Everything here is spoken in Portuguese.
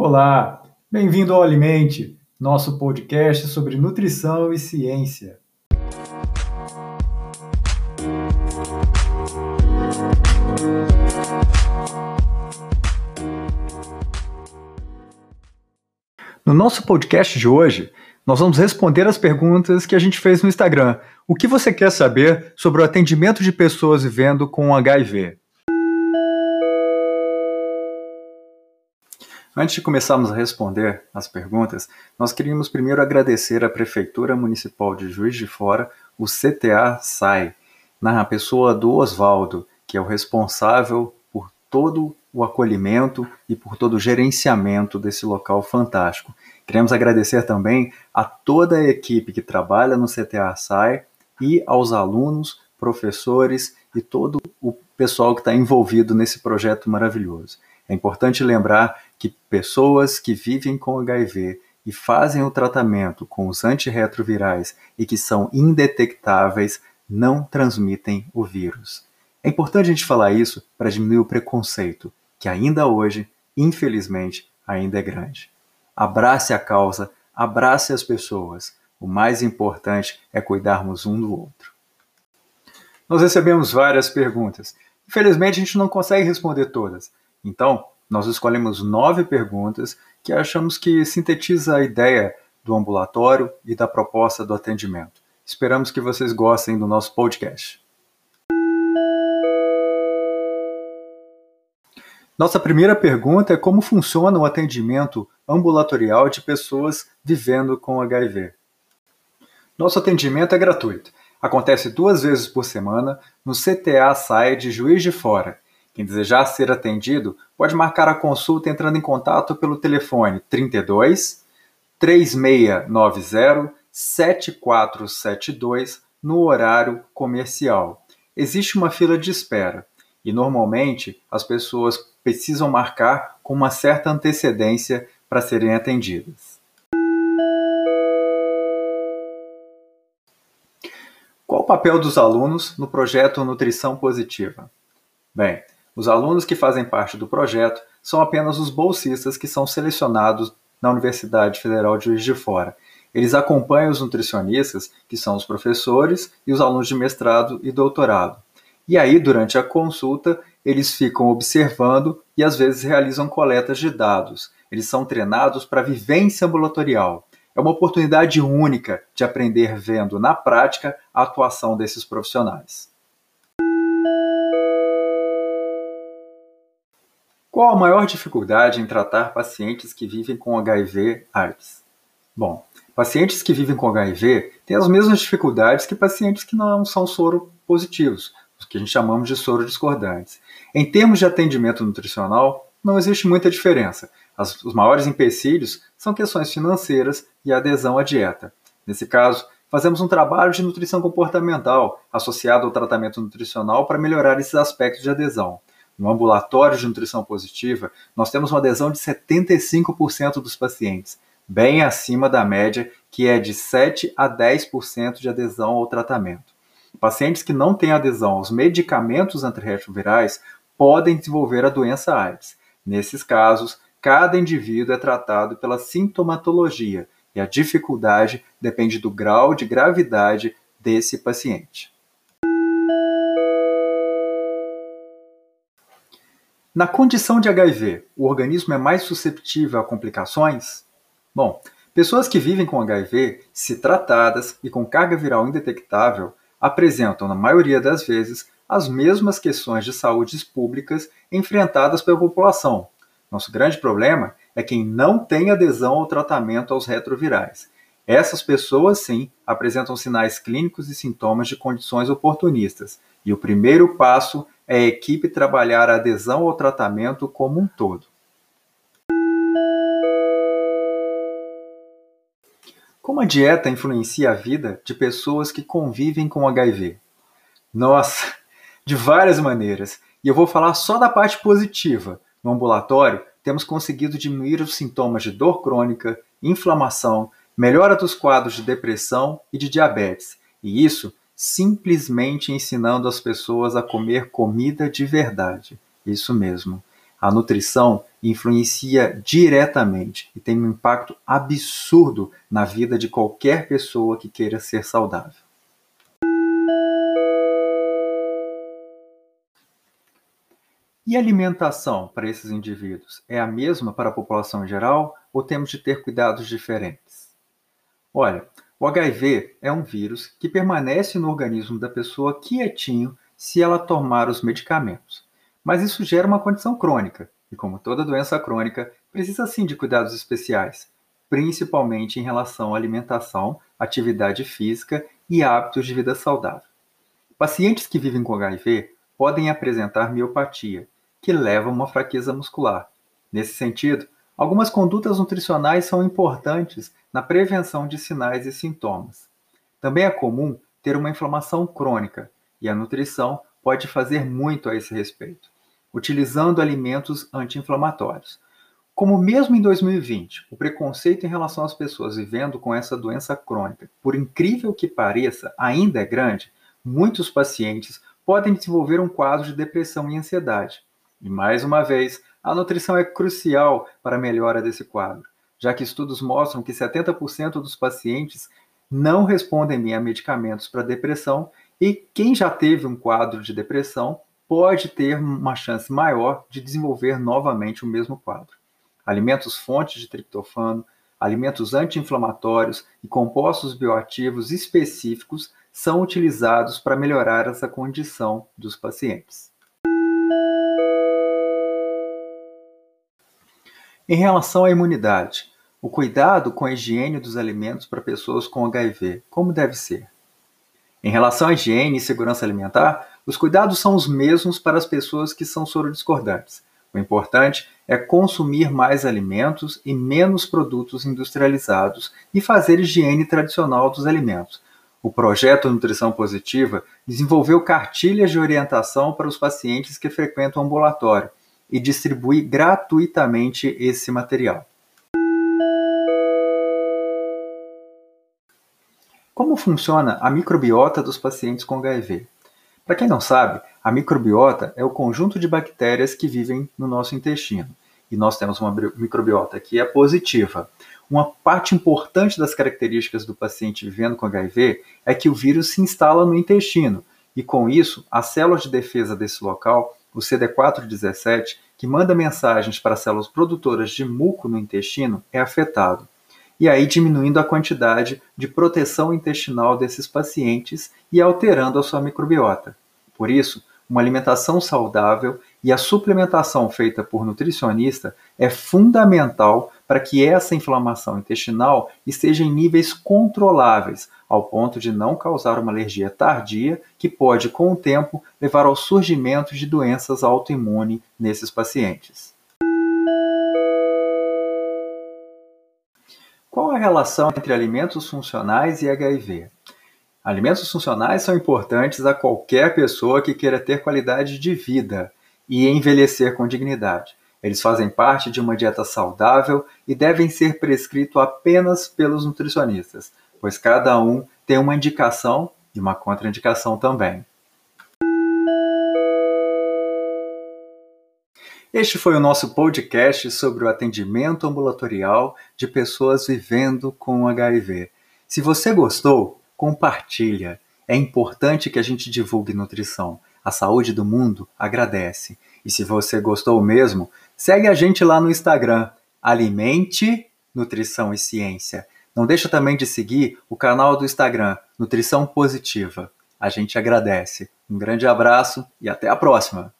Olá, bem-vindo ao Alimente, nosso podcast sobre nutrição e ciência. No nosso podcast de hoje, nós vamos responder as perguntas que a gente fez no Instagram. O que você quer saber sobre o atendimento de pessoas vivendo com HIV? Antes de começarmos a responder as perguntas, nós queríamos primeiro agradecer à Prefeitura Municipal de Juiz de Fora, o CTA SAI, na pessoa do Oswaldo, que é o responsável por todo o acolhimento e por todo o gerenciamento desse local fantástico. Queremos agradecer também a toda a equipe que trabalha no CTA SAI e aos alunos, professores e todo o pessoal que está envolvido nesse projeto maravilhoso. É importante lembrar que pessoas que vivem com HIV e fazem o tratamento com os antirretrovirais e que são indetectáveis não transmitem o vírus. É importante a gente falar isso para diminuir o preconceito, que ainda hoje, infelizmente, ainda é grande. Abrace a causa, abrace as pessoas. O mais importante é cuidarmos um do outro. Nós recebemos várias perguntas. Infelizmente, a gente não consegue responder todas. Então, nós escolhemos nove perguntas que achamos que sintetiza a ideia do ambulatório e da proposta do atendimento. Esperamos que vocês gostem do nosso podcast. Nossa primeira pergunta é como funciona o atendimento ambulatorial de pessoas vivendo com HIV. Nosso atendimento é gratuito. Acontece duas vezes por semana no CTA SAI de Juiz de Fora. Quem desejar ser atendido pode marcar a consulta entrando em contato pelo telefone 32 3690 7472 no horário comercial. Existe uma fila de espera e normalmente as pessoas precisam marcar com uma certa antecedência para serem atendidas. Qual o papel dos alunos no projeto Nutrição Positiva? Bem, os alunos que fazem parte do projeto são apenas os bolsistas que são selecionados na Universidade Federal de Juiz de Fora. Eles acompanham os nutricionistas, que são os professores, e os alunos de mestrado e doutorado. E aí, durante a consulta, eles ficam observando e às vezes realizam coletas de dados. Eles são treinados para vivência ambulatorial. É uma oportunidade única de aprender vendo na prática a atuação desses profissionais. Qual a maior dificuldade em tratar pacientes que vivem com HIV/AIDS? Bom, pacientes que vivem com HIV têm as mesmas dificuldades que pacientes que não são soro positivos, os que a gente chamamos de soro discordantes. Em termos de atendimento nutricional, não existe muita diferença. As, os maiores empecilhos são questões financeiras e adesão à dieta. Nesse caso, fazemos um trabalho de nutrição comportamental associado ao tratamento nutricional para melhorar esses aspectos de adesão. No ambulatório de nutrição positiva, nós temos uma adesão de 75% dos pacientes, bem acima da média, que é de 7 a 10% de adesão ao tratamento. Pacientes que não têm adesão aos medicamentos antirretrovirais podem desenvolver a doença AIDS. Nesses casos, cada indivíduo é tratado pela sintomatologia e a dificuldade depende do grau de gravidade desse paciente. Na condição de HIV, o organismo é mais susceptível a complicações? Bom, pessoas que vivem com HIV, se tratadas e com carga viral indetectável, apresentam, na maioria das vezes, as mesmas questões de saúde públicas enfrentadas pela população. Nosso grande problema é quem não tem adesão ao tratamento aos retrovirais. Essas pessoas, sim, apresentam sinais clínicos e sintomas de condições oportunistas, e o primeiro passo é a equipe trabalhar a adesão ao tratamento como um todo. Como a dieta influencia a vida de pessoas que convivem com HIV? Nossa, de várias maneiras. E eu vou falar só da parte positiva. No ambulatório, temos conseguido diminuir os sintomas de dor crônica, inflamação, melhora dos quadros de depressão e de diabetes. E isso simplesmente ensinando as pessoas a comer comida de verdade. Isso mesmo. A nutrição influencia diretamente e tem um impacto absurdo na vida de qualquer pessoa que queira ser saudável. E a alimentação para esses indivíduos é a mesma para a população em geral ou temos de ter cuidados diferentes? Olha, o HIV é um vírus que permanece no organismo da pessoa quietinho se ela tomar os medicamentos. Mas isso gera uma condição crônica, e como toda doença crônica, precisa sim de cuidados especiais, principalmente em relação à alimentação, atividade física e hábitos de vida saudável. Pacientes que vivem com HIV podem apresentar miopatia, que leva a uma fraqueza muscular. Nesse sentido, algumas condutas nutricionais são importantes na prevenção de sinais e sintomas. Também é comum ter uma inflamação crônica, e a nutrição pode fazer muito a esse respeito, utilizando alimentos anti-inflamatórios. Como mesmo em 2020, o preconceito em relação às pessoas vivendo com essa doença crônica, por incrível que pareça, ainda é grande, muitos pacientes podem desenvolver um quadro de depressão e ansiedade. E mais uma vez, a nutrição é crucial para a melhora desse quadro, já que estudos mostram que 70% dos pacientes não respondem bem a medicamentos para depressão e quem já teve um quadro de depressão pode ter uma chance maior de desenvolver novamente o mesmo quadro. Alimentos fontes de triptofano, alimentos anti-inflamatórios e compostos bioativos específicos são utilizados para melhorar essa condição dos pacientes. Em relação à imunidade, o cuidado com a higiene dos alimentos para pessoas com HIV, como deve ser? Em relação à higiene e segurança alimentar, os cuidados são os mesmos para as pessoas que são sorodiscordantes. O importante é consumir mais alimentos e menos produtos industrializados e fazer higiene tradicional dos alimentos. O projeto Nutrição Positiva desenvolveu cartilhas de orientação para os pacientes que frequentam o ambulatório e distribui gratuitamente esse material. Como funciona a microbiota dos pacientes com HIV? Para quem não sabe, a microbiota é o conjunto de bactérias que vivem no nosso intestino. E nós temos uma microbiota que é positiva. Uma parte importante das características do paciente vivendo com HIV é que o vírus se instala no intestino, e com isso, as células de defesa desse local o CD417, que manda mensagens para células produtoras de muco no intestino, é afetado. E aí diminuindo a quantidade de proteção intestinal desses pacientes e alterando a sua microbiota. Por isso, uma alimentação saudável e a suplementação feita por nutricionista é fundamental para que essa inflamação intestinal esteja em níveis controláveis, ao ponto de não causar uma alergia tardia que pode, com o tempo, levar ao surgimento de doenças autoimunes nesses pacientes. Qual a relação entre alimentos funcionais e HIV? Alimentos funcionais são importantes a qualquer pessoa que queira ter qualidade de vida e envelhecer com dignidade. Eles fazem parte de uma dieta saudável e devem ser prescritos apenas pelos nutricionistas, pois cada um tem uma indicação e uma contraindicação também. Este foi o nosso podcast sobre o atendimento ambulatorial de pessoas vivendo com HIV. Se você gostou, compartilha. É importante que a gente divulgue nutrição. A saúde do mundo agradece. E se você gostou mesmo, segue a gente lá no Instagram, Alimente Nutrição e Ciência. Não deixa também de seguir o canal do Instagram, Nutrição Positiva. A gente agradece. Um grande abraço e até a próxima!